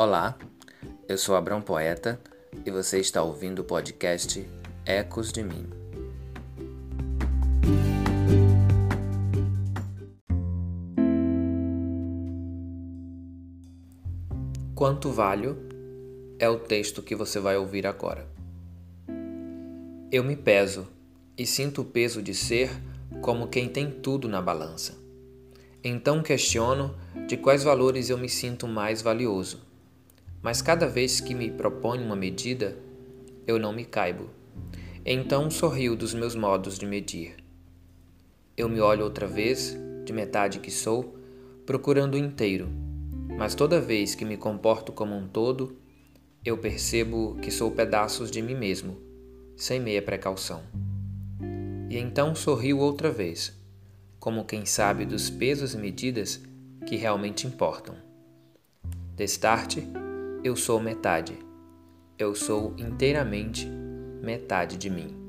Olá, eu sou Abrão Poeta e você está ouvindo o podcast Ecos de Mim. Quanto valho é o texto que você vai ouvir agora. Eu me peso e sinto o peso de ser como quem tem tudo na balança. Então questiono de quais valores eu me sinto mais valioso mas cada vez que me proponho uma medida, eu não me caibo. Então sorrio dos meus modos de medir. Eu me olho outra vez, de metade que sou, procurando o inteiro, mas toda vez que me comporto como um todo, eu percebo que sou pedaços de mim mesmo, sem meia precaução. E então sorrio outra vez, como quem sabe dos pesos e medidas que realmente importam. Destarte, eu sou metade. Eu sou inteiramente metade de mim.